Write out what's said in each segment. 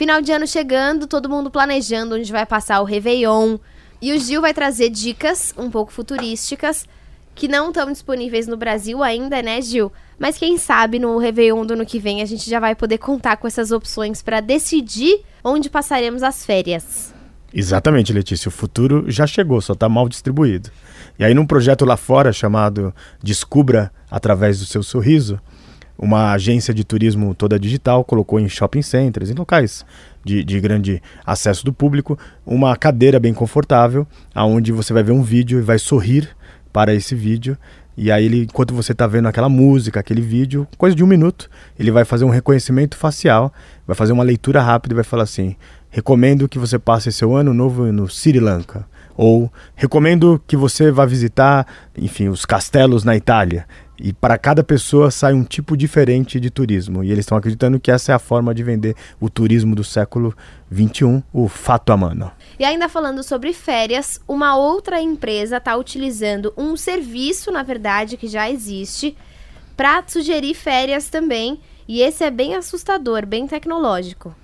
Final de ano chegando, todo mundo planejando onde vai passar o Réveillon. E o Gil vai trazer dicas um pouco futurísticas que não estão disponíveis no Brasil ainda, né, Gil? Mas quem sabe no Réveillon do ano que vem a gente já vai poder contar com essas opções para decidir onde passaremos as férias. Exatamente, Letícia. O futuro já chegou, só está mal distribuído. E aí, num projeto lá fora chamado Descubra através do seu sorriso, uma agência de turismo toda digital colocou em shopping centers, em locais de, de grande acesso do público, uma cadeira bem confortável, aonde você vai ver um vídeo e vai sorrir para esse vídeo. E aí, ele, enquanto você está vendo aquela música, aquele vídeo, coisa de um minuto, ele vai fazer um reconhecimento facial, vai fazer uma leitura rápida e vai falar assim: recomendo que você passe seu ano novo no Sri Lanka. Ou recomendo que você vá visitar, enfim, os castelos na Itália. E para cada pessoa sai um tipo diferente de turismo. E eles estão acreditando que essa é a forma de vender o turismo do século XXI, o fato a mano. E ainda falando sobre férias, uma outra empresa está utilizando um serviço, na verdade, que já existe, para sugerir férias também. E esse é bem assustador, bem tecnológico.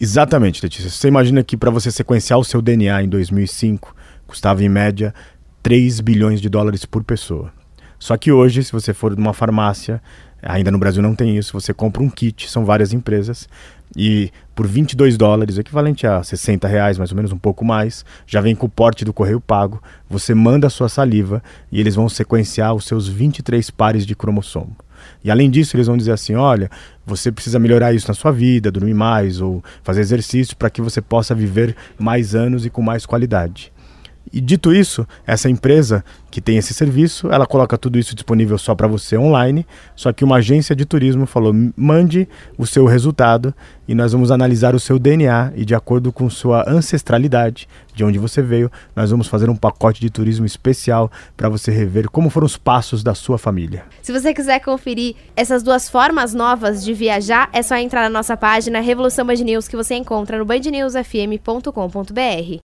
Exatamente, Letícia. Você imagina que para você sequenciar o seu DNA em 2005, custava em média 3 bilhões de dólares por pessoa. Só que hoje, se você for numa farmácia, ainda no Brasil não tem isso, você compra um kit, são várias empresas, e por 22 dólares, equivalente a 60 reais, mais ou menos um pouco mais, já vem com o porte do correio pago, você manda a sua saliva e eles vão sequenciar os seus 23 pares de cromossomo. E além disso, eles vão dizer assim: olha, você precisa melhorar isso na sua vida, dormir mais ou fazer exercício para que você possa viver mais anos e com mais qualidade. E dito isso, essa empresa que tem esse serviço, ela coloca tudo isso disponível só para você online. Só que uma agência de turismo falou: mande o seu resultado e nós vamos analisar o seu DNA e de acordo com sua ancestralidade, de onde você veio, nós vamos fazer um pacote de turismo especial para você rever como foram os passos da sua família. Se você quiser conferir essas duas formas novas de viajar, é só entrar na nossa página Revolução Band News que você encontra no bandnewsfm.com.br.